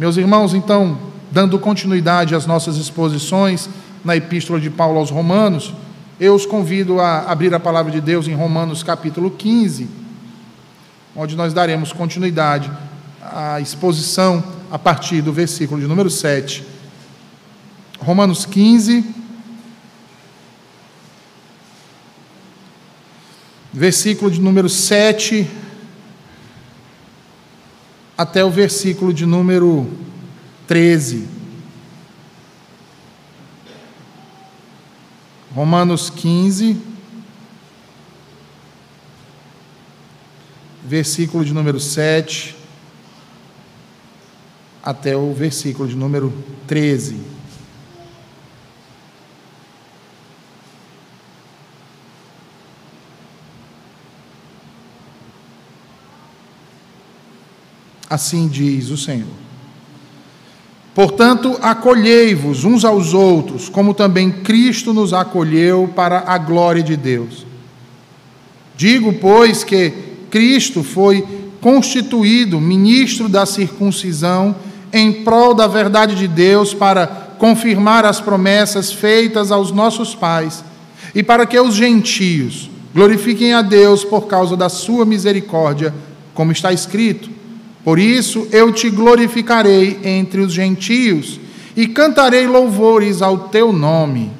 Meus irmãos, então, dando continuidade às nossas exposições na Epístola de Paulo aos Romanos, eu os convido a abrir a palavra de Deus em Romanos capítulo 15, onde nós daremos continuidade à exposição a partir do versículo de número 7. Romanos 15, versículo de número 7 até o versículo de número 13. Romanos 15, versículo de número 7 até o versículo de número 13. Assim diz o Senhor. Portanto, acolhei-vos uns aos outros, como também Cristo nos acolheu para a glória de Deus. Digo, pois, que Cristo foi constituído ministro da circuncisão em prol da verdade de Deus para confirmar as promessas feitas aos nossos pais e para que os gentios glorifiquem a Deus por causa da sua misericórdia, como está escrito por isso eu te glorificarei entre os gentios e cantarei louvores ao teu nome.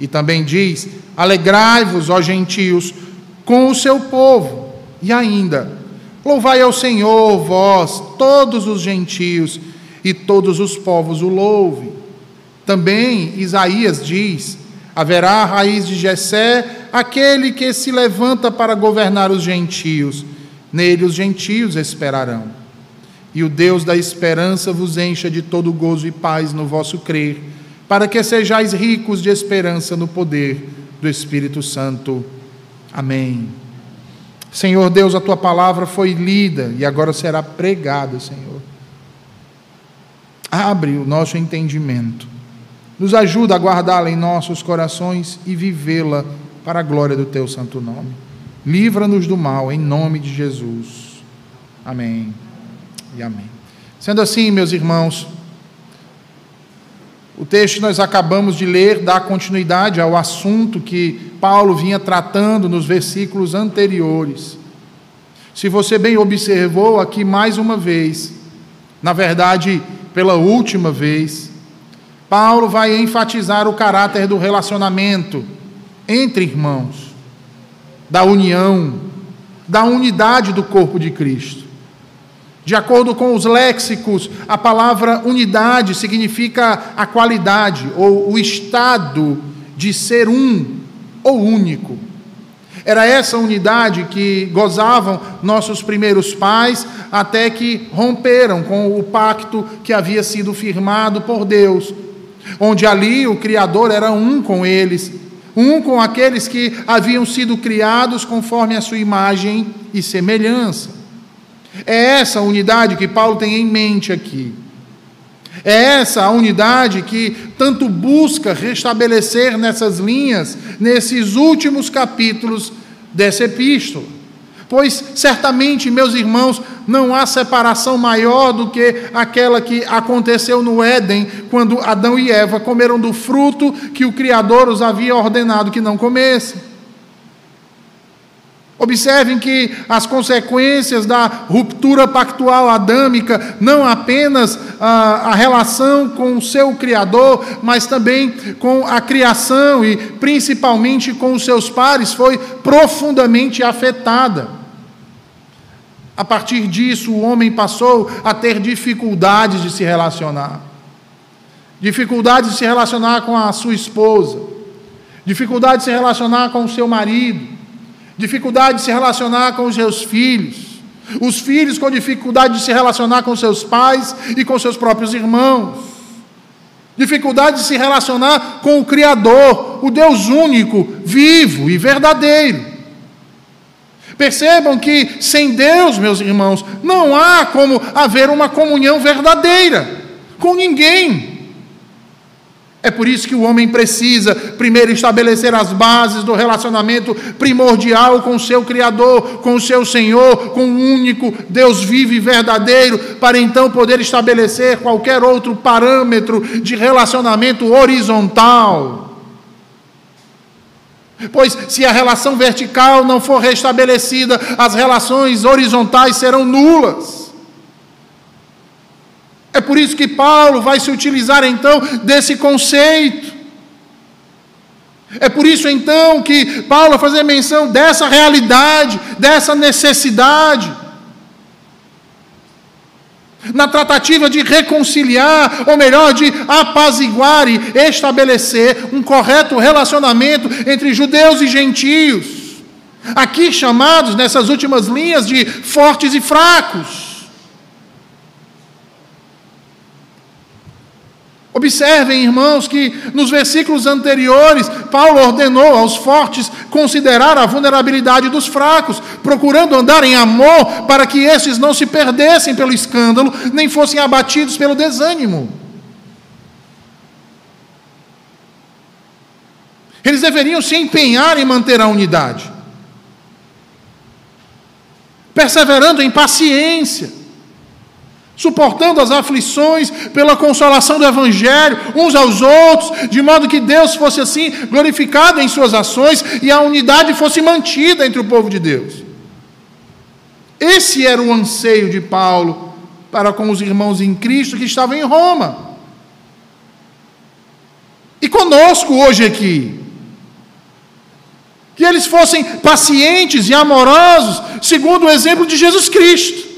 E também diz: Alegrai-vos, ó gentios, com o seu povo. E ainda: Louvai ao Senhor, vós, todos os gentios, e todos os povos o louvem. Também Isaías diz: Haverá raiz de Jessé, aquele que se levanta para governar os gentios. Nele os gentios esperarão e o Deus da esperança vos encha de todo gozo e paz no vosso crer, para que sejais ricos de esperança no poder do Espírito Santo. Amém. Senhor Deus, a tua palavra foi lida e agora será pregada, Senhor. Abre o nosso entendimento, nos ajuda a guardá-la em nossos corações e vivê-la para a glória do teu santo nome. Livra-nos do mal, em nome de Jesus. Amém e amém. Sendo assim, meus irmãos, o texto que nós acabamos de ler dá continuidade ao assunto que Paulo vinha tratando nos versículos anteriores. Se você bem observou aqui mais uma vez, na verdade, pela última vez, Paulo vai enfatizar o caráter do relacionamento entre irmãos, da união, da unidade do corpo de Cristo. De acordo com os léxicos, a palavra unidade significa a qualidade ou o estado de ser um ou único. Era essa unidade que gozavam nossos primeiros pais até que romperam com o pacto que havia sido firmado por Deus, onde ali o Criador era um com eles, um com aqueles que haviam sido criados conforme a sua imagem e semelhança. É essa unidade que Paulo tem em mente aqui. É essa a unidade que tanto busca restabelecer nessas linhas, nesses últimos capítulos dessa epístola. Pois certamente, meus irmãos, não há separação maior do que aquela que aconteceu no Éden, quando Adão e Eva comeram do fruto que o Criador os havia ordenado que não comessem. Observem que as consequências da ruptura pactual adâmica, não apenas a, a, relação com o seu Criador, mas também com a criação e principalmente com os seus pares, foi profundamente afetada. A partir disso, o homem passou a ter dificuldades de se relacionar, dificuldades de se relacionar com a sua esposa, dificuldade de se relacionar com o seu marido dificuldade de se relacionar com os seus filhos, os filhos com dificuldade de se relacionar com seus pais e com seus próprios irmãos, dificuldade de se relacionar com o Criador, o Deus único, vivo e verdadeiro. Percebam que sem Deus, meus irmãos, não há como haver uma comunhão verdadeira com ninguém. É por isso que o homem precisa primeiro estabelecer as bases do relacionamento primordial com o seu Criador, com o seu Senhor, com o único Deus vivo e verdadeiro, para então poder estabelecer qualquer outro parâmetro de relacionamento horizontal. Pois se a relação vertical não for restabelecida, as relações horizontais serão nulas. É por isso que Paulo vai se utilizar então desse conceito. É por isso então que Paulo vai fazer menção dessa realidade, dessa necessidade. Na tratativa de reconciliar, ou melhor, de apaziguar e estabelecer um correto relacionamento entre judeus e gentios, aqui chamados nessas últimas linhas de fortes e fracos. Observem, irmãos, que nos versículos anteriores, Paulo ordenou aos fortes considerar a vulnerabilidade dos fracos, procurando andar em amor para que estes não se perdessem pelo escândalo, nem fossem abatidos pelo desânimo. Eles deveriam se empenhar em manter a unidade, perseverando em paciência suportando as aflições pela consolação do Evangelho, uns aos outros, de modo que Deus fosse assim glorificado em suas ações e a unidade fosse mantida entre o povo de Deus. Esse era o anseio de Paulo para com os irmãos em Cristo que estavam em Roma. E conosco hoje aqui. Que eles fossem pacientes e amorosos, segundo o exemplo de Jesus Cristo.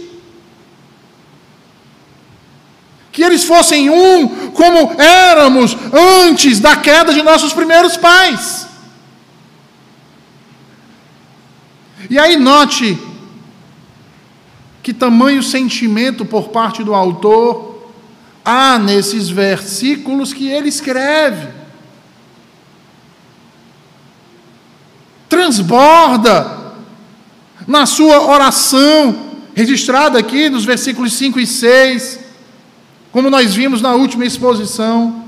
Que eles fossem um, como éramos antes da queda de nossos primeiros pais. E aí note que tamanho sentimento por parte do autor há nesses versículos que ele escreve. Transborda na sua oração, registrada aqui nos versículos 5 e 6 como nós vimos na última exposição.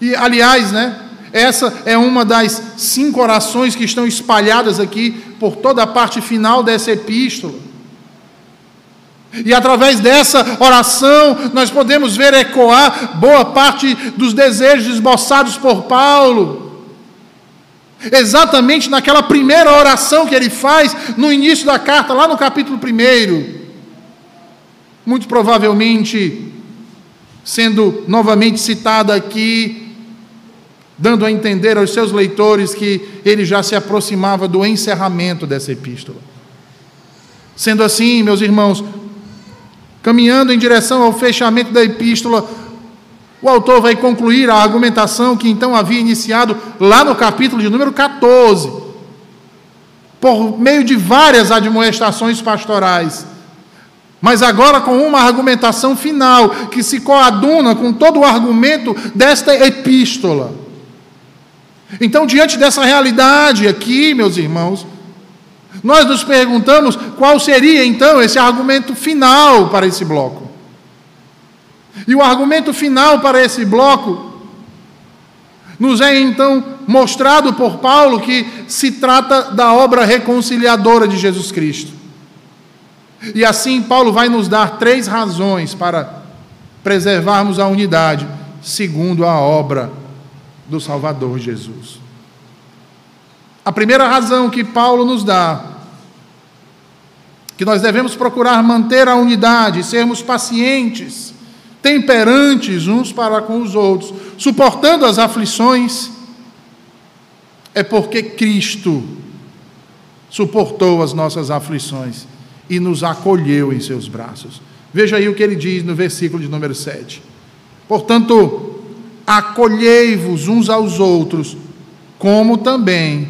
E, aliás, né, essa é uma das cinco orações que estão espalhadas aqui por toda a parte final dessa epístola. E através dessa oração, nós podemos ver ecoar boa parte dos desejos esboçados por Paulo. Exatamente naquela primeira oração que ele faz no início da carta, lá no capítulo 1 muito provavelmente sendo novamente citada aqui, dando a entender aos seus leitores que ele já se aproximava do encerramento dessa epístola. Sendo assim, meus irmãos, caminhando em direção ao fechamento da epístola, o autor vai concluir a argumentação que então havia iniciado lá no capítulo de número 14, por meio de várias admoestações pastorais mas agora com uma argumentação final que se coaduna com todo o argumento desta epístola. Então, diante dessa realidade aqui, meus irmãos, nós nos perguntamos qual seria então esse argumento final para esse bloco. E o argumento final para esse bloco nos é então mostrado por Paulo que se trata da obra reconciliadora de Jesus Cristo. E assim, Paulo vai nos dar três razões para preservarmos a unidade, segundo a obra do Salvador Jesus. A primeira razão que Paulo nos dá, que nós devemos procurar manter a unidade, sermos pacientes, temperantes uns para com os outros, suportando as aflições, é porque Cristo suportou as nossas aflições e nos acolheu em seus braços. Veja aí o que ele diz no versículo de número 7. Portanto, acolhei-vos uns aos outros, como também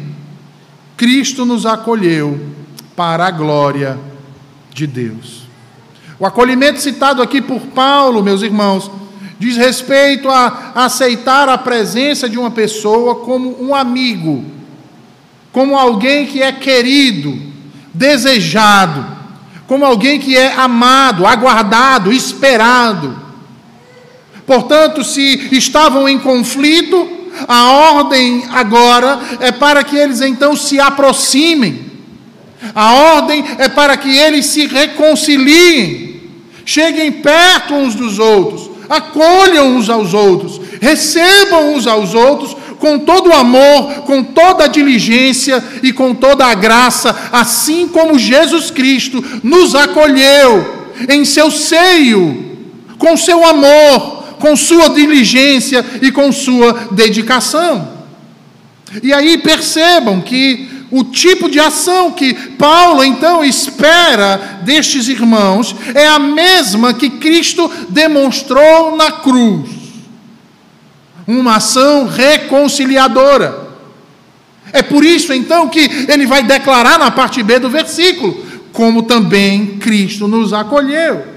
Cristo nos acolheu para a glória de Deus. O acolhimento citado aqui por Paulo, meus irmãos, diz respeito a aceitar a presença de uma pessoa como um amigo, como alguém que é querido, desejado, como alguém que é amado, aguardado, esperado. Portanto, se estavam em conflito, a ordem agora é para que eles então se aproximem. A ordem é para que eles se reconciliem, cheguem perto uns dos outros, acolham uns aos outros, recebam uns aos outros com todo o amor, com toda a diligência e com toda a graça, assim como Jesus Cristo nos acolheu em seu seio, com seu amor, com sua diligência e com sua dedicação. E aí percebam que o tipo de ação que Paulo então espera destes irmãos é a mesma que Cristo demonstrou na cruz uma ação reconciliadora. É por isso então que ele vai declarar na parte B do versículo: como também Cristo nos acolheu.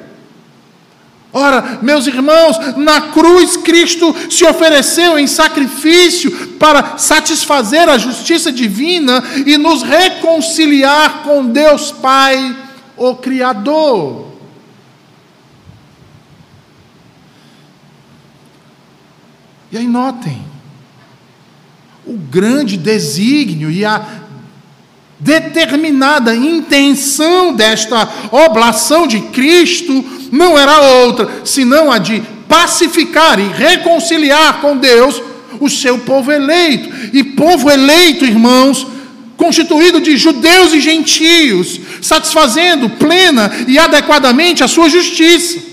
Ora, meus irmãos, na cruz Cristo se ofereceu em sacrifício para satisfazer a justiça divina e nos reconciliar com Deus Pai, o Criador. E aí notem, o grande desígnio e a determinada intenção desta oblação de Cristo não era outra senão a de pacificar e reconciliar com Deus o seu povo eleito. E povo eleito, irmãos, constituído de judeus e gentios, satisfazendo plena e adequadamente a sua justiça.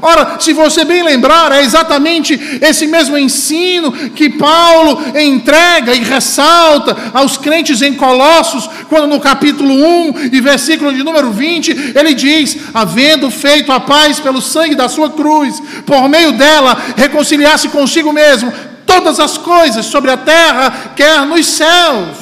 Ora, se você bem lembrar, é exatamente esse mesmo ensino que Paulo entrega e ressalta aos crentes em Colossos, quando no capítulo 1 e versículo de número 20, ele diz: Havendo feito a paz pelo sangue da sua cruz, por meio dela reconciliar-se consigo mesmo todas as coisas sobre a terra, quer nos céus.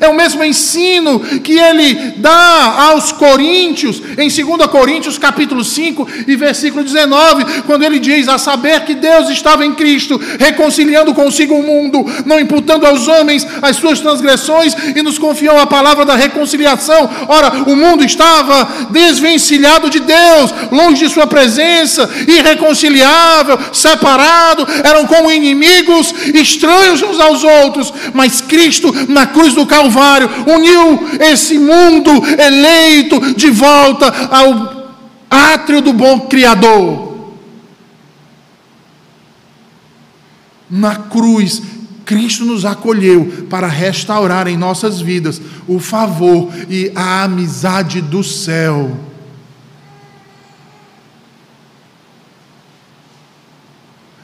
É o mesmo ensino que ele dá aos coríntios, em 2 Coríntios capítulo 5 e versículo 19, quando ele diz, a saber que Deus estava em Cristo, reconciliando consigo o mundo, não imputando aos homens as suas transgressões, e nos confiou a palavra da reconciliação. Ora, o mundo estava desvencilhado de Deus, longe de sua presença, irreconciliável, separado, eram como inimigos, estranhos uns aos outros, mas Cristo, na cruz do Calvário, uniu esse mundo eleito de volta ao átrio do bom Criador. Na cruz, Cristo nos acolheu para restaurar em nossas vidas o favor e a amizade do céu.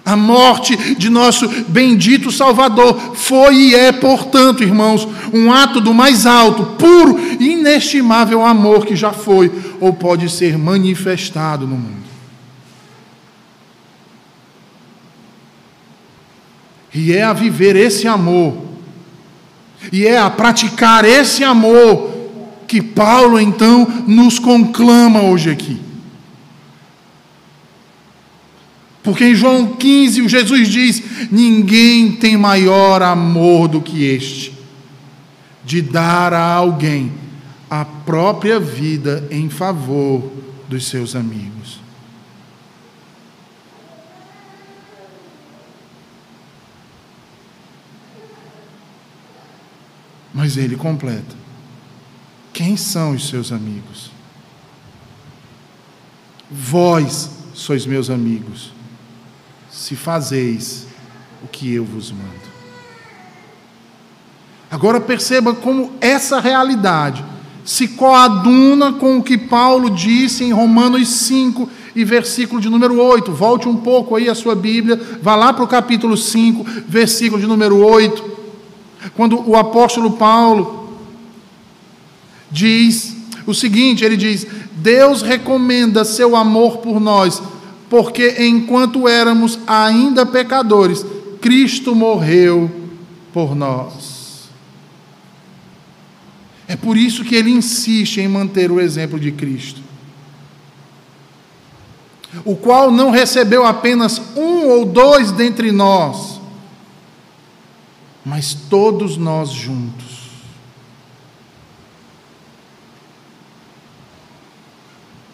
A morte de nosso bendito Salvador foi e é, portanto, irmãos, um ato do mais alto, puro e inestimável amor que já foi ou pode ser manifestado no mundo. E é a viver esse amor, e é a praticar esse amor, que Paulo então nos conclama hoje aqui. Porque em João 15, o Jesus diz: Ninguém tem maior amor do que este, de dar a alguém a própria vida em favor dos seus amigos. Mas ele completa: Quem são os seus amigos? Vós sois meus amigos se fazeis o que eu vos mando. Agora perceba como essa realidade se coaduna com o que Paulo disse em Romanos 5 e versículo de número 8. Volte um pouco aí a sua Bíblia, vá lá para o capítulo 5, versículo de número 8. Quando o apóstolo Paulo diz o seguinte: ele diz, Deus recomenda seu amor por nós porque enquanto éramos ainda pecadores, Cristo morreu por nós. É por isso que ele insiste em manter o exemplo de Cristo, o qual não recebeu apenas um ou dois dentre nós, mas todos nós juntos.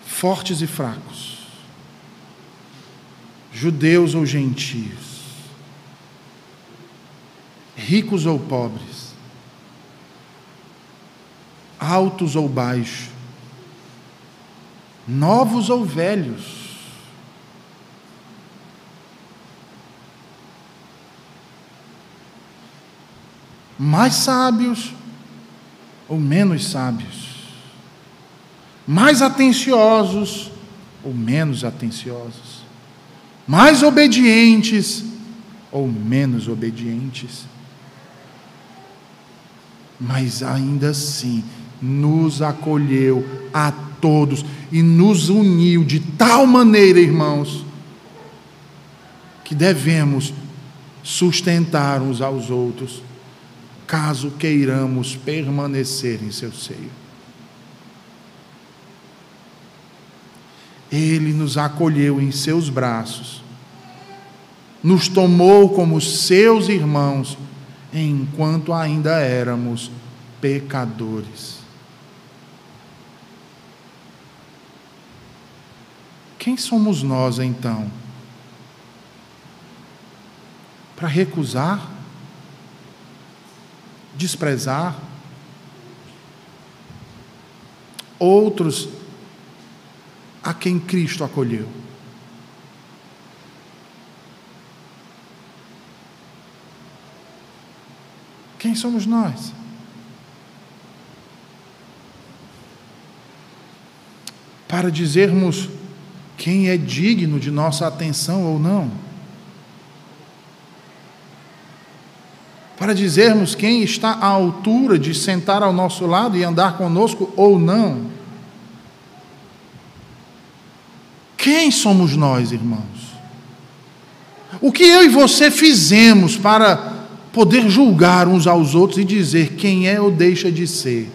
Fortes e fracos judeus ou gentios, ricos ou pobres, altos ou baixos, novos ou velhos, mais sábios ou menos sábios, mais atenciosos ou menos atenciosos, mais obedientes ou menos obedientes. Mas ainda assim, nos acolheu a todos e nos uniu de tal maneira, irmãos, que devemos sustentar uns aos outros caso queiramos permanecer em seu seio. Ele nos acolheu em seus braços, nos tomou como seus irmãos, enquanto ainda éramos pecadores. Quem somos nós então? Para recusar desprezar. Outros a quem Cristo acolheu. Quem somos nós? Para dizermos quem é digno de nossa atenção ou não. para dizermos quem está à altura de sentar ao nosso lado e andar conosco ou não. Quem somos nós, irmãos? O que eu e você fizemos para poder julgar uns aos outros e dizer quem é ou deixa de ser?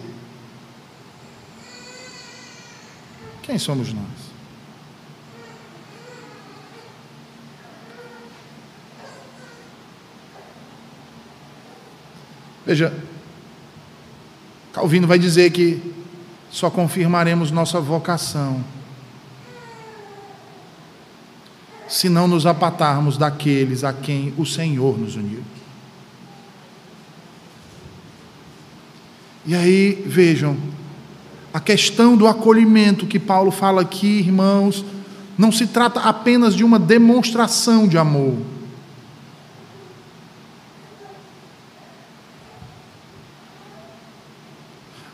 Quem somos nós? Veja, Calvino vai dizer que só confirmaremos nossa vocação se não nos apatarmos daqueles a quem o Senhor nos uniu. E aí, vejam, a questão do acolhimento que Paulo fala aqui, irmãos, não se trata apenas de uma demonstração de amor.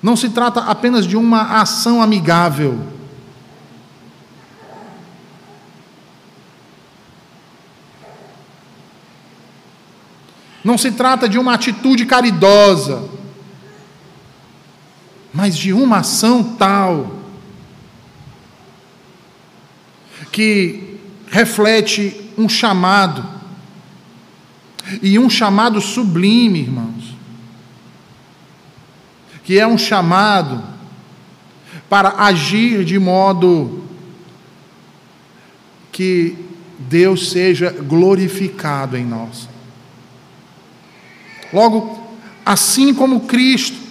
Não se trata apenas de uma ação amigável. Não se trata de uma atitude caridosa, mas de uma ação tal que reflete um chamado, e um chamado sublime, irmãos que é um chamado para agir de modo que Deus seja glorificado em nós. Logo, assim como Cristo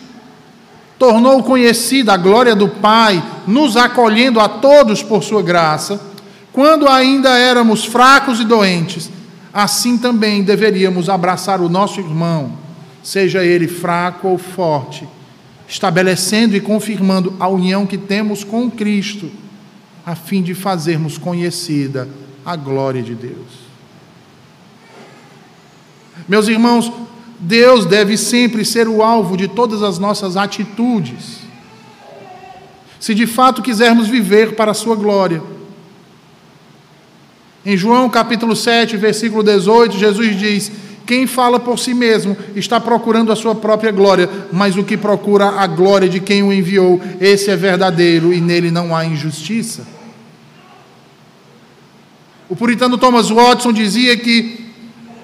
tornou conhecida a glória do Pai, nos acolhendo a todos por sua graça, quando ainda éramos fracos e doentes, assim também deveríamos abraçar o nosso irmão, seja ele fraco ou forte, estabelecendo e confirmando a união que temos com Cristo, a fim de fazermos conhecida a glória de Deus. Meus irmãos, Deus deve sempre ser o alvo de todas as nossas atitudes. Se de fato quisermos viver para a sua glória. Em João capítulo 7, versículo 18, Jesus diz: quem fala por si mesmo está procurando a sua própria glória, mas o que procura a glória de quem o enviou, esse é verdadeiro e nele não há injustiça. O puritano Thomas Watson dizia que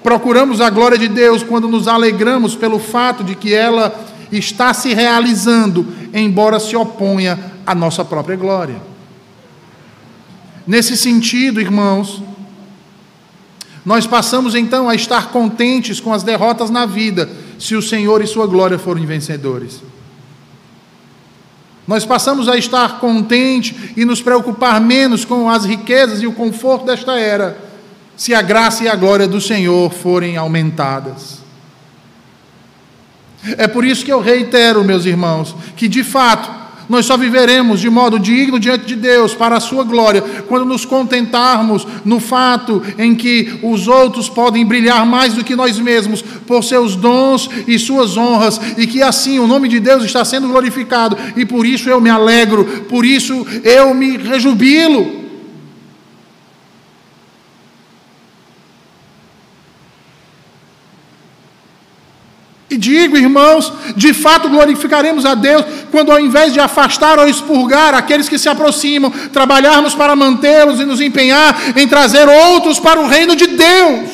procuramos a glória de Deus quando nos alegramos pelo fato de que ela está se realizando, embora se oponha à nossa própria glória. Nesse sentido, irmãos, nós passamos então a estar contentes com as derrotas na vida, se o Senhor e Sua glória forem vencedores. Nós passamos a estar contentes e nos preocupar menos com as riquezas e o conforto desta era, se a graça e a glória do Senhor forem aumentadas. É por isso que eu reitero, meus irmãos, que de fato nós só viveremos de modo digno diante de Deus, para a Sua glória, quando nos contentarmos no fato em que os outros podem brilhar mais do que nós mesmos por seus dons e suas honras, e que assim o nome de Deus está sendo glorificado, e por isso eu me alegro, por isso eu me rejubilo. E digo, irmãos, de fato glorificaremos a Deus quando, ao invés de afastar ou expurgar aqueles que se aproximam, trabalharmos para mantê-los e nos empenhar em trazer outros para o reino de Deus.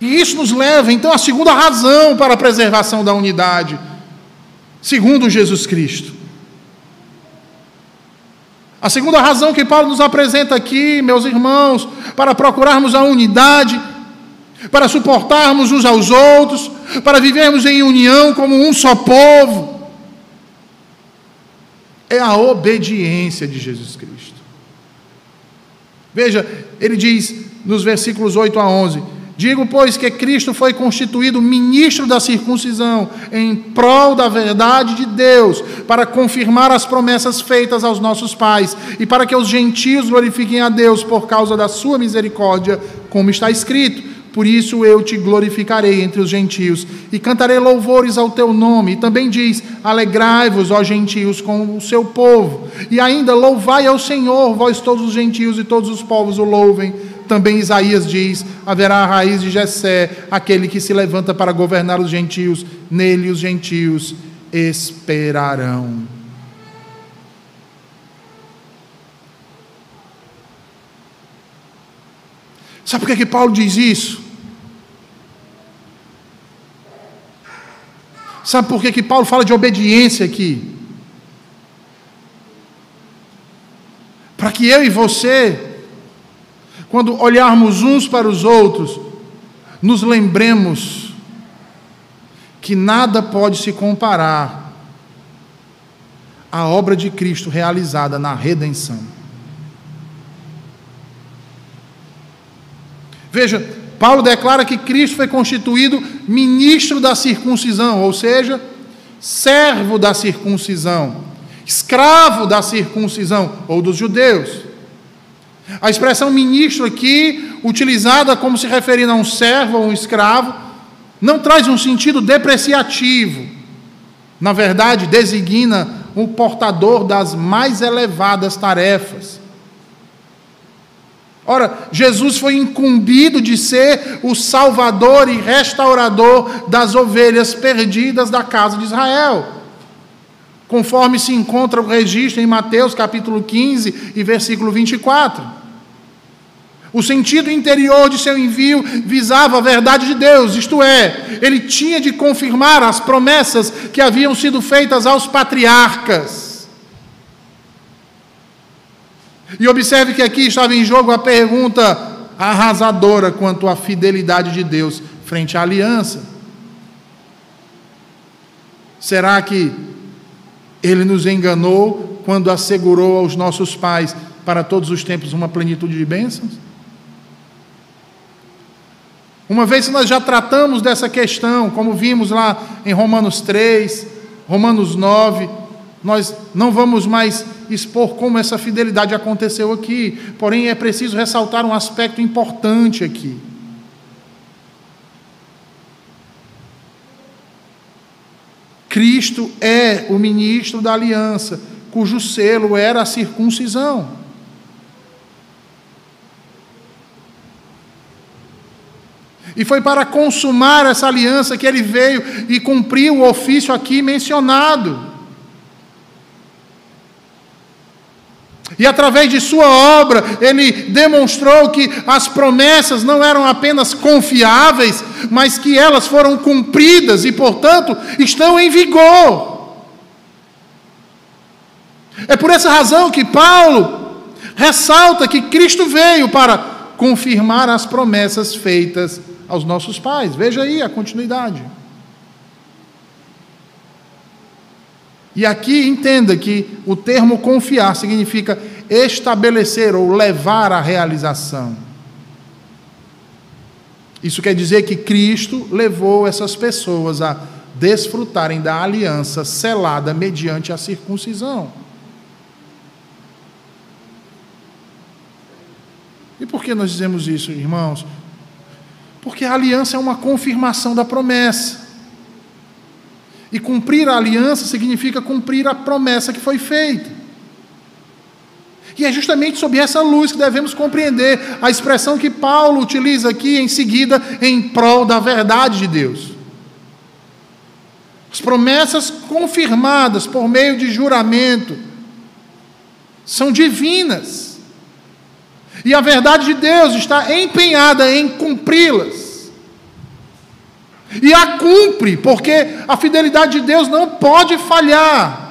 E isso nos leva, então, à segunda razão para a preservação da unidade, segundo Jesus Cristo. A segunda razão que Paulo nos apresenta aqui, meus irmãos, para procurarmos a unidade, para suportarmos uns aos outros, para vivermos em união como um só povo, é a obediência de Jesus Cristo. Veja, ele diz nos versículos 8 a 11: Digo, pois, que Cristo foi constituído ministro da circuncisão, em prol da verdade de Deus, para confirmar as promessas feitas aos nossos pais, e para que os gentios glorifiquem a Deus por causa da sua misericórdia, como está escrito. Por isso eu te glorificarei entre os gentios, e cantarei louvores ao teu nome. E também diz: Alegrai-vos, ó gentios, com o seu povo. E ainda louvai ao Senhor, vós todos os gentios e todos os povos o louvem também Isaías diz: haverá a raiz de Jessé, aquele que se levanta para governar os gentios, nele os gentios esperarão. Sabe por que, que Paulo diz isso? Sabe por que, que Paulo fala de obediência aqui? Para que eu e você quando olharmos uns para os outros, nos lembremos que nada pode se comparar à obra de Cristo realizada na redenção. Veja, Paulo declara que Cristo foi constituído ministro da circuncisão, ou seja, servo da circuncisão, escravo da circuncisão, ou dos judeus. A expressão ministro aqui, utilizada como se referindo a um servo ou um escravo, não traz um sentido depreciativo. Na verdade, designa o portador das mais elevadas tarefas. Ora, Jesus foi incumbido de ser o salvador e restaurador das ovelhas perdidas da casa de Israel. Conforme se encontra o registro em Mateus capítulo 15 e versículo 24. O sentido interior de seu envio visava a verdade de Deus, isto é, ele tinha de confirmar as promessas que haviam sido feitas aos patriarcas. E observe que aqui estava em jogo a pergunta arrasadora quanto à fidelidade de Deus frente à aliança. Será que ele nos enganou quando assegurou aos nossos pais para todos os tempos uma plenitude de bênçãos? Uma vez que nós já tratamos dessa questão, como vimos lá em Romanos 3, Romanos 9, nós não vamos mais expor como essa fidelidade aconteceu aqui, porém é preciso ressaltar um aspecto importante aqui. Cristo é o ministro da aliança, cujo selo era a circuncisão. E foi para consumar essa aliança que ele veio e cumpriu o ofício aqui mencionado. E através de sua obra, ele demonstrou que as promessas não eram apenas confiáveis, mas que elas foram cumpridas e, portanto, estão em vigor. É por essa razão que Paulo ressalta que Cristo veio para confirmar as promessas feitas aos nossos pais. Veja aí a continuidade. E aqui entenda que o termo confiar significa estabelecer ou levar à realização. Isso quer dizer que Cristo levou essas pessoas a desfrutarem da aliança selada mediante a circuncisão. E por que nós dizemos isso, irmãos? Porque a aliança é uma confirmação da promessa. E cumprir a aliança significa cumprir a promessa que foi feita. E é justamente sob essa luz que devemos compreender a expressão que Paulo utiliza aqui em seguida em prol da verdade de Deus. As promessas confirmadas por meio de juramento são divinas. E a verdade de Deus está empenhada em cumpri-las. E a cumpre, porque a fidelidade de Deus não pode falhar.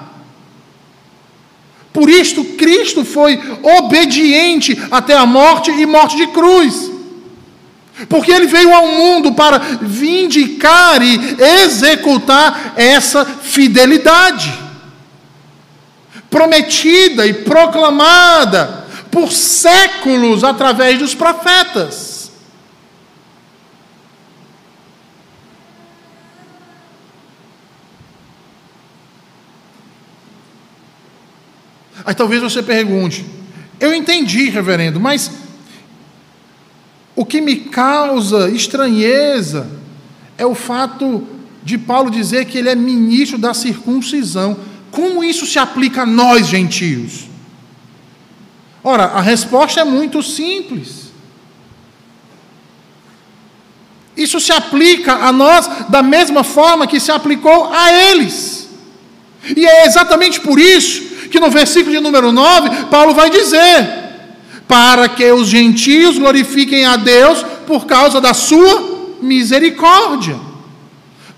Por isto, Cristo foi obediente até a morte e morte de cruz. Porque ele veio ao mundo para vindicar e executar essa fidelidade, prometida e proclamada por séculos através dos profetas. Aí talvez você pergunte: eu entendi, reverendo, mas o que me causa estranheza é o fato de Paulo dizer que ele é ministro da circuncisão. Como isso se aplica a nós, gentios? Ora, a resposta é muito simples. Isso se aplica a nós da mesma forma que se aplicou a eles. E é exatamente por isso que no versículo de número 9, Paulo vai dizer: para que os gentios glorifiquem a Deus por causa da sua misericórdia.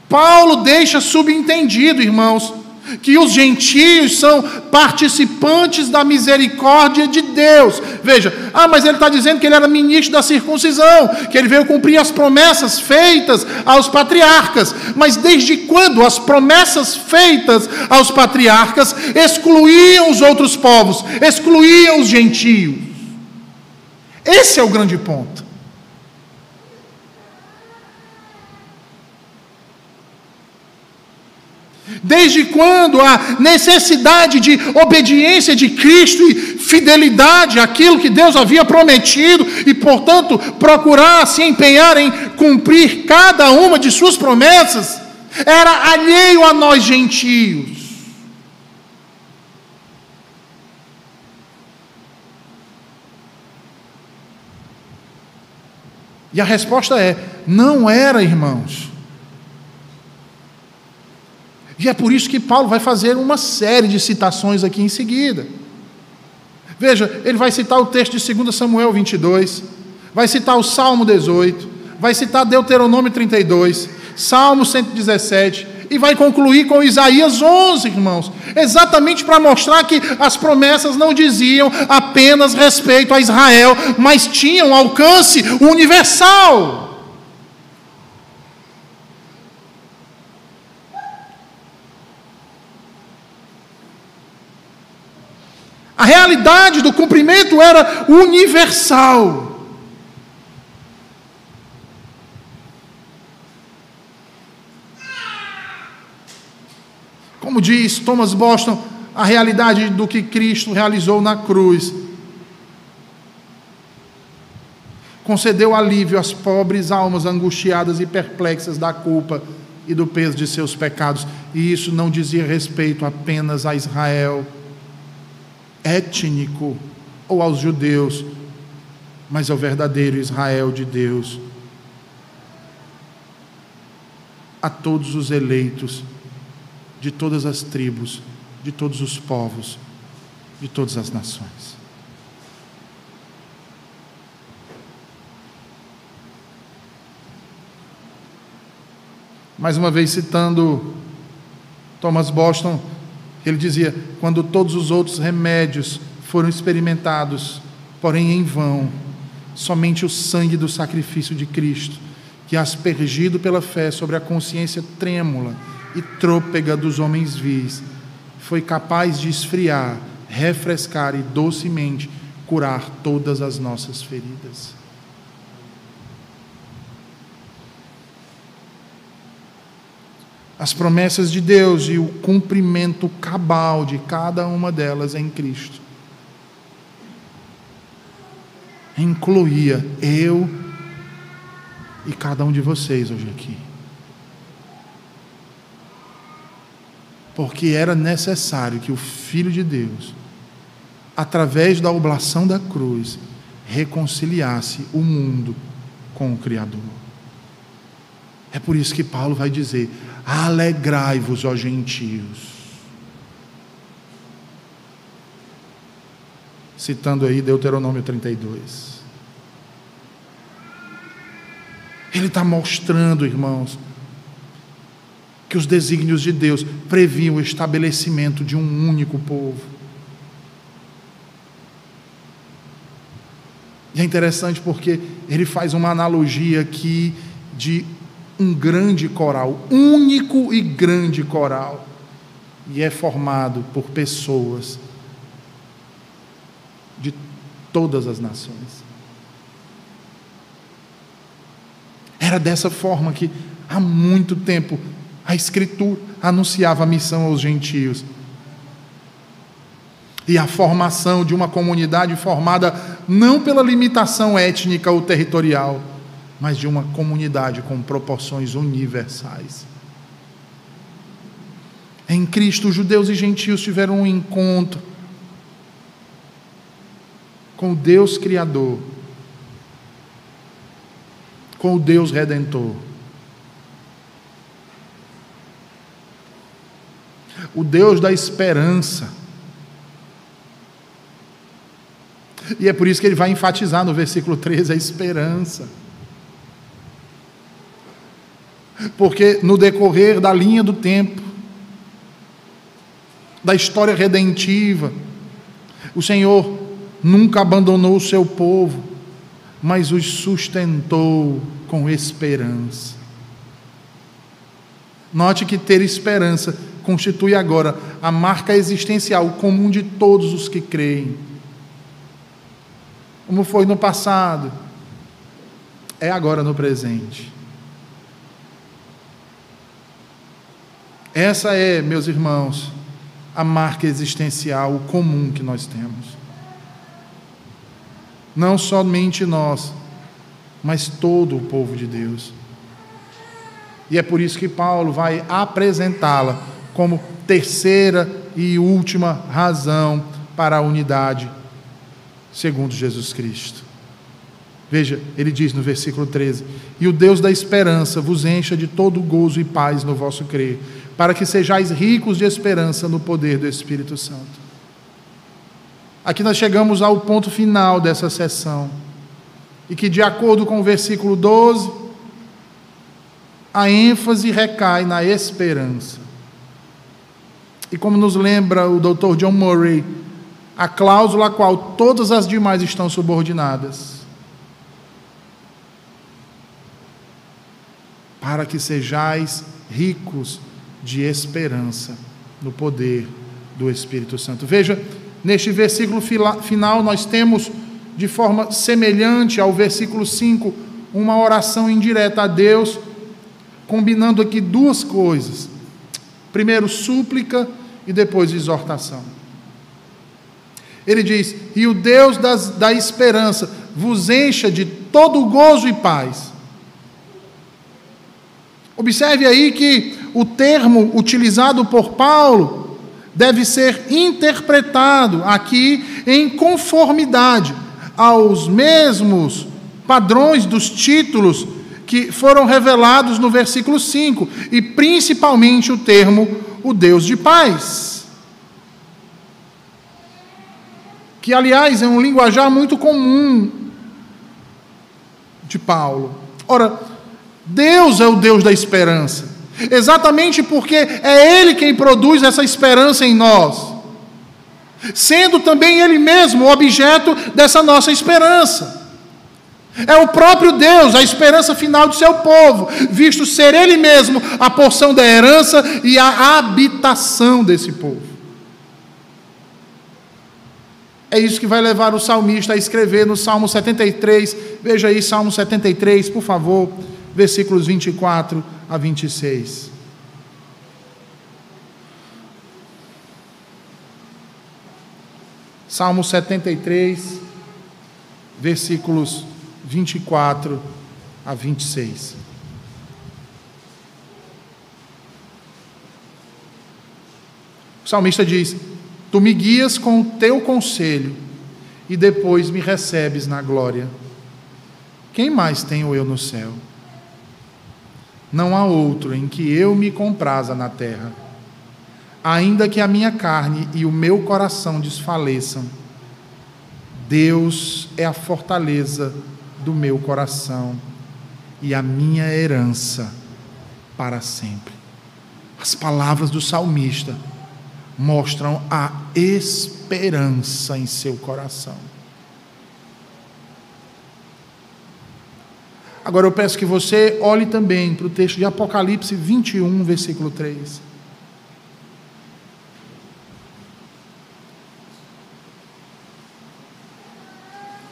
Paulo deixa subentendido, irmãos, que os gentios são participantes da misericórdia de Deus. Veja, ah, mas ele está dizendo que ele era ministro da circuncisão, que ele veio cumprir as promessas feitas aos patriarcas. Mas desde quando as promessas feitas aos patriarcas excluíam os outros povos, excluíam os gentios? Esse é o grande ponto. Desde quando a necessidade de obediência de Cristo e fidelidade àquilo que Deus havia prometido e, portanto, procurar se empenhar em cumprir cada uma de suas promessas, era alheio a nós gentios. E a resposta é: não era, irmãos. E é por isso que Paulo vai fazer uma série de citações aqui em seguida. Veja, ele vai citar o texto de 2 Samuel 22, vai citar o Salmo 18, vai citar Deuteronômio 32, Salmo 117, e vai concluir com Isaías 11, irmãos, exatamente para mostrar que as promessas não diziam apenas respeito a Israel, mas tinham alcance universal. A realidade do cumprimento era universal. Como diz Thomas Boston, a realidade do que Cristo realizou na cruz concedeu alívio às pobres almas angustiadas e perplexas da culpa e do peso de seus pecados. E isso não dizia respeito apenas a Israel étnico ou aos judeus, mas ao verdadeiro Israel de Deus, a todos os eleitos de todas as tribos, de todos os povos, de todas as nações. Mais uma vez citando Thomas Boston, ele dizia: quando todos os outros remédios foram experimentados, porém em vão, somente o sangue do sacrifício de Cristo, que aspergido pela fé sobre a consciência trêmula e trôpega dos homens vis, foi capaz de esfriar, refrescar e docemente curar todas as nossas feridas. As promessas de Deus e o cumprimento cabal de cada uma delas em Cristo. Incluía eu e cada um de vocês hoje aqui. Porque era necessário que o Filho de Deus, através da oblação da cruz, reconciliasse o mundo com o Criador. É por isso que Paulo vai dizer: alegrai-vos, ó gentios. Citando aí Deuteronômio 32. Ele está mostrando, irmãos, que os desígnios de Deus previam o estabelecimento de um único povo. E é interessante porque ele faz uma analogia aqui de um grande coral, único e grande coral, e é formado por pessoas de todas as nações. Era dessa forma que há muito tempo a Escritura anunciava a missão aos gentios. E a formação de uma comunidade formada não pela limitação étnica ou territorial, mas de uma comunidade com proporções universais. Em Cristo, judeus e gentios tiveram um encontro com o Deus Criador com o Deus redentor. O Deus da esperança. E é por isso que ele vai enfatizar no versículo 13 a esperança. Porque no decorrer da linha do tempo, da história redentiva, o Senhor nunca abandonou o seu povo mas os sustentou com esperança. Note que ter esperança constitui agora a marca existencial comum de todos os que creem. Como foi no passado, é agora no presente. Essa é, meus irmãos, a marca existencial comum que nós temos não somente nós, mas todo o povo de Deus. E é por isso que Paulo vai apresentá-la como terceira e última razão para a unidade, segundo Jesus Cristo. Veja, ele diz no versículo 13: E o Deus da esperança vos encha de todo gozo e paz no vosso crer, para que sejais ricos de esperança no poder do Espírito Santo. Aqui nós chegamos ao ponto final dessa sessão. E que, de acordo com o versículo 12, a ênfase recai na esperança. E como nos lembra o Dr. John Murray, a cláusula a qual todas as demais estão subordinadas. Para que sejais ricos de esperança no poder do Espírito Santo. Veja, Neste versículo final, nós temos, de forma semelhante ao versículo 5, uma oração indireta a Deus, combinando aqui duas coisas: primeiro, súplica e depois, exortação. Ele diz: E o Deus das, da esperança vos encha de todo gozo e paz. Observe aí que o termo utilizado por Paulo deve ser interpretado aqui em conformidade aos mesmos padrões dos títulos que foram revelados no versículo 5, e principalmente o termo o Deus de paz. Que, aliás, é um linguajar muito comum de Paulo. Ora, Deus é o Deus da esperança. Exatamente porque é Ele quem produz essa esperança em nós, sendo também Ele mesmo o objeto dessa nossa esperança. É o próprio Deus, a esperança final do seu povo, visto ser Ele mesmo a porção da herança e a habitação desse povo. É isso que vai levar o salmista a escrever no Salmo 73. Veja aí, Salmo 73, por favor, versículos 24 a 26. Salmo 73, versículos 24 a 26. O salmista diz: Tu me guias com o teu conselho e depois me recebes na glória. Quem mais tenho eu no céu? Não há outro em que eu me compraza na terra. Ainda que a minha carne e o meu coração desfaleçam, Deus é a fortaleza do meu coração e a minha herança para sempre. As palavras do salmista mostram a esperança em seu coração. Agora eu peço que você olhe também para o texto de Apocalipse 21, versículo 3.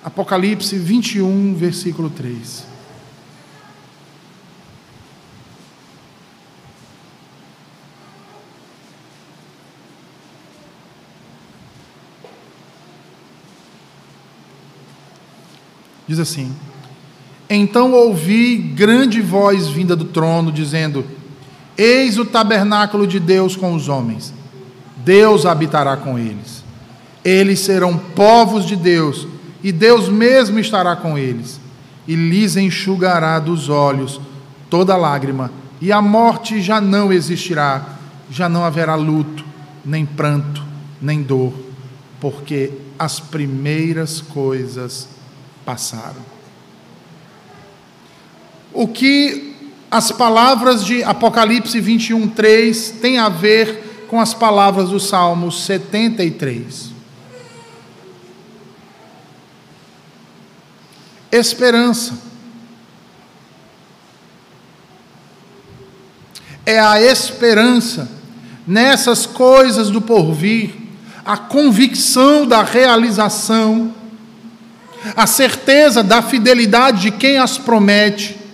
Apocalipse 21, versículo 3. Diz assim: Então ouvi grande voz vinda do trono, dizendo: Eis o tabernáculo de Deus com os homens. Deus habitará com eles. Eles serão povos de Deus, e Deus mesmo estará com eles. E lhes enxugará dos olhos toda lágrima, e a morte já não existirá, já não haverá luto, nem pranto, nem dor, porque as primeiras coisas passaram. O que as palavras de Apocalipse 21, 3 têm a ver com as palavras do Salmo 73? Esperança. É a esperança nessas coisas do porvir, a convicção da realização a certeza da fidelidade de quem as promete,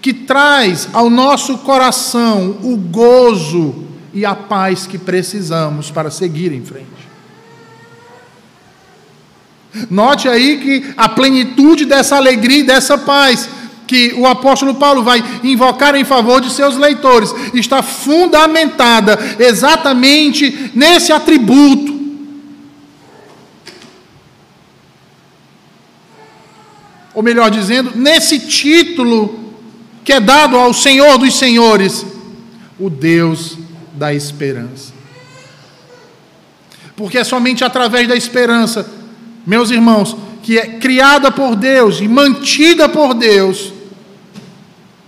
que traz ao nosso coração o gozo e a paz que precisamos para seguir em frente. Note aí que a plenitude dessa alegria e dessa paz que o apóstolo Paulo vai invocar em favor de seus leitores está fundamentada exatamente nesse atributo ou melhor dizendo, nesse título que é dado ao Senhor dos Senhores, o Deus da esperança. Porque é somente através da esperança, meus irmãos, que é criada por Deus e mantida por Deus,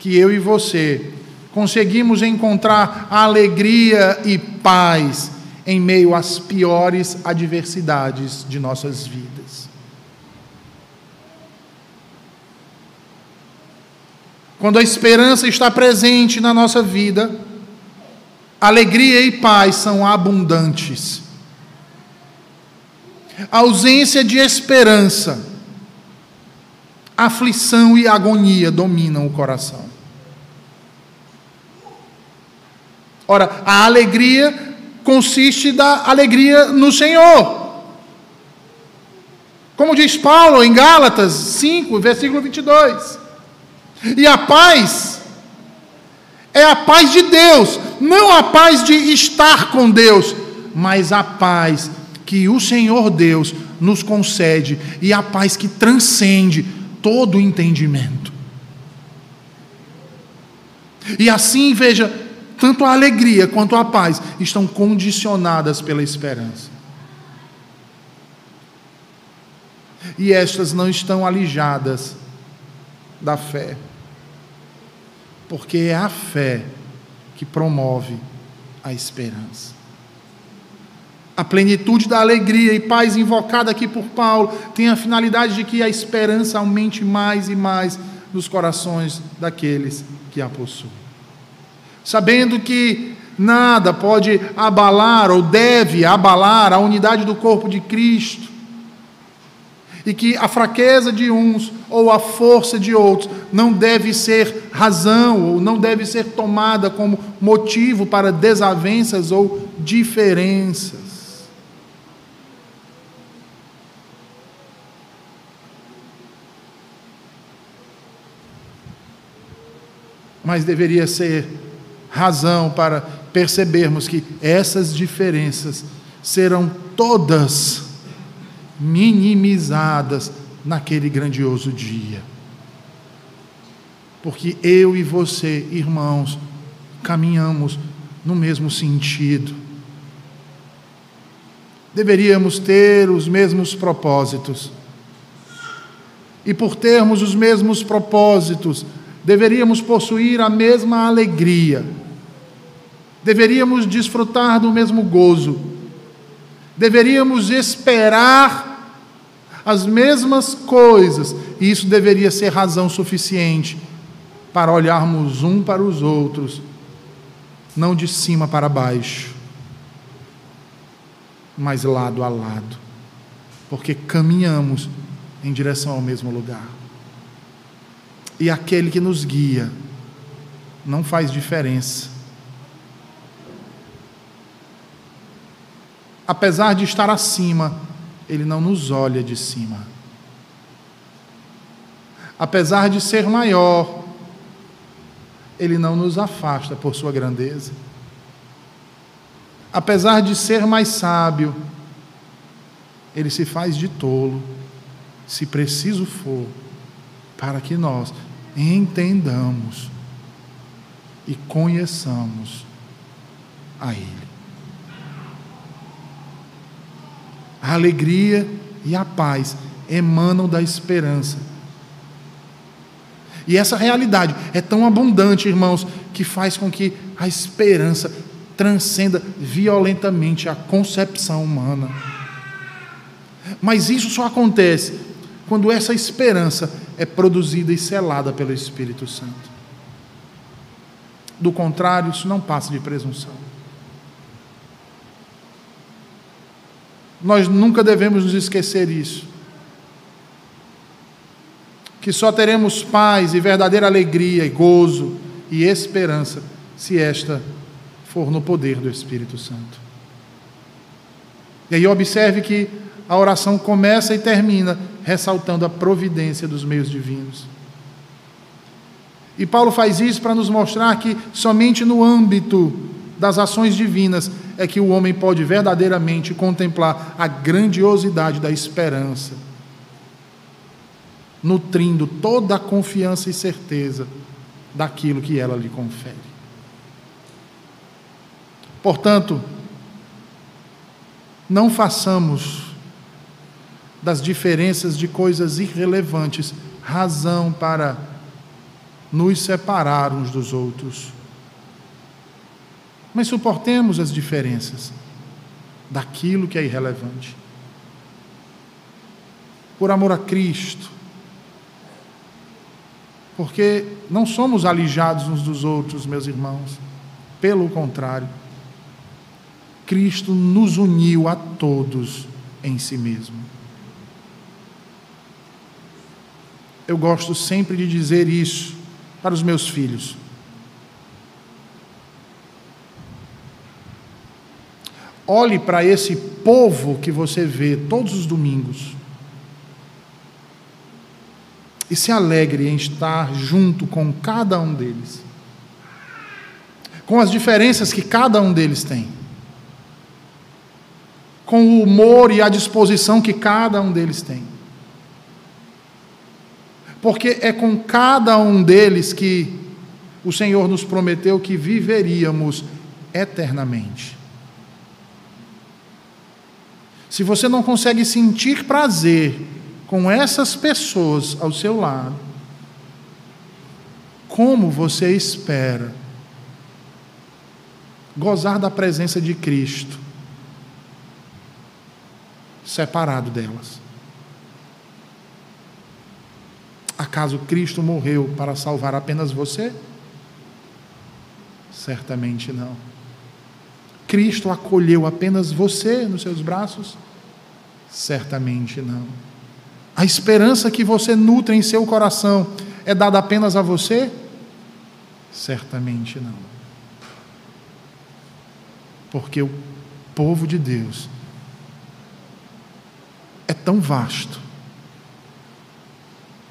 que eu e você conseguimos encontrar alegria e paz em meio às piores adversidades de nossas vidas. Quando a esperança está presente na nossa vida, alegria e paz são abundantes. A ausência de esperança, aflição e agonia dominam o coração. Ora, a alegria consiste da alegria no Senhor. Como diz Paulo em Gálatas 5, versículo 22. E a paz é a paz de Deus, não a paz de estar com Deus, mas a paz que o Senhor Deus nos concede e a paz que transcende todo o entendimento. E assim, veja, tanto a alegria quanto a paz estão condicionadas pela esperança. E estas não estão alijadas da fé porque é a fé que promove a esperança. A plenitude da alegria e paz invocada aqui por Paulo tem a finalidade de que a esperança aumente mais e mais nos corações daqueles que a possuem. Sabendo que Nada pode abalar ou deve abalar a unidade do corpo de Cristo. E que a fraqueza de uns ou a força de outros não deve ser razão ou não deve ser tomada como motivo para desavenças ou diferenças. Mas deveria ser razão para percebermos que essas diferenças serão todas minimizadas naquele grandioso dia. Porque eu e você, irmãos, caminhamos no mesmo sentido. Deveríamos ter os mesmos propósitos. E por termos os mesmos propósitos, deveríamos possuir a mesma alegria deveríamos desfrutar do mesmo gozo, deveríamos esperar as mesmas coisas, e isso deveria ser razão suficiente para olharmos um para os outros, não de cima para baixo, mas lado a lado, porque caminhamos em direção ao mesmo lugar. E aquele que nos guia não faz diferença apesar de estar acima, ele não nos olha de cima. Apesar de ser maior, ele não nos afasta por sua grandeza. Apesar de ser mais sábio, ele se faz de tolo, se preciso for, para que nós entendamos e conheçamos a Ele. A alegria e a paz emanam da esperança. E essa realidade é tão abundante, irmãos, que faz com que a esperança transcenda violentamente a concepção humana. Mas isso só acontece quando essa esperança é produzida e selada pelo Espírito Santo. Do contrário, isso não passa de presunção. Nós nunca devemos nos esquecer isso. Que só teremos paz e verdadeira alegria e gozo e esperança se esta for no poder do Espírito Santo. E aí observe que a oração começa e termina ressaltando a providência dos meios divinos. E Paulo faz isso para nos mostrar que somente no âmbito das ações divinas é que o homem pode verdadeiramente contemplar a grandiosidade da esperança, nutrindo toda a confiança e certeza daquilo que ela lhe confere. Portanto, não façamos das diferenças de coisas irrelevantes razão para nos separar uns dos outros mas suportemos as diferenças daquilo que é irrelevante. Por amor a Cristo. Porque não somos alijados uns dos outros, meus irmãos. Pelo contrário, Cristo nos uniu a todos em si mesmo. Eu gosto sempre de dizer isso para os meus filhos. Olhe para esse povo que você vê todos os domingos. E se alegre em estar junto com cada um deles. Com as diferenças que cada um deles tem. Com o humor e a disposição que cada um deles tem. Porque é com cada um deles que o Senhor nos prometeu que viveríamos eternamente. Se você não consegue sentir prazer com essas pessoas ao seu lado, como você espera gozar da presença de Cristo separado delas? Acaso Cristo morreu para salvar apenas você? Certamente não. Cristo acolheu apenas você nos seus braços? Certamente não. A esperança que você nutre em seu coração é dada apenas a você? Certamente não. Porque o povo de Deus é tão vasto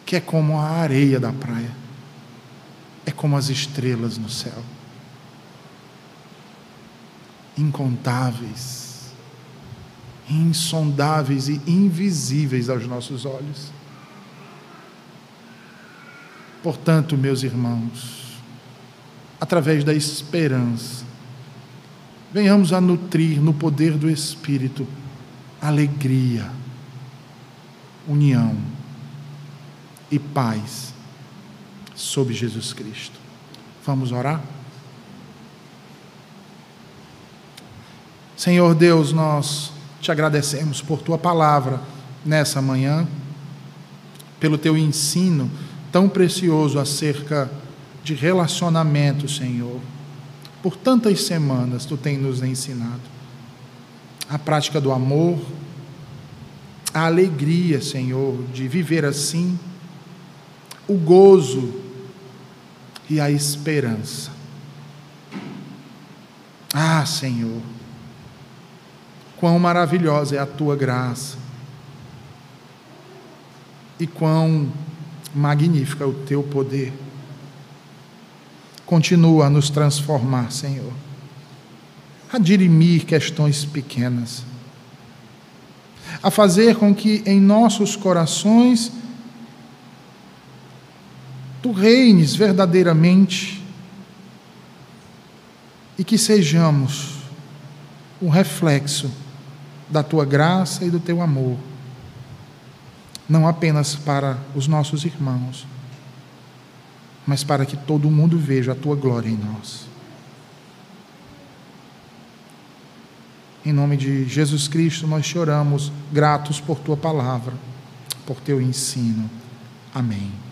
que é como a areia da praia, é como as estrelas no céu incontáveis, insondáveis e invisíveis aos nossos olhos. Portanto, meus irmãos, através da esperança, venhamos a nutrir no poder do Espírito alegria, união e paz sob Jesus Cristo. Vamos orar? Senhor Deus, nós te agradecemos por tua palavra nessa manhã, pelo teu ensino tão precioso acerca de relacionamento, Senhor. Por tantas semanas tu tem nos ensinado a prática do amor, a alegria, Senhor, de viver assim, o gozo e a esperança. Ah, Senhor, quão maravilhosa é a tua graça. E quão magnífico é o teu poder. Continua a nos transformar, Senhor, a dirimir questões pequenas, a fazer com que em nossos corações tu reines verdadeiramente. E que sejamos um reflexo da tua graça e do teu amor, não apenas para os nossos irmãos, mas para que todo mundo veja a tua glória em nós. Em nome de Jesus Cristo, nós choramos, gratos por tua palavra, por teu ensino. Amém.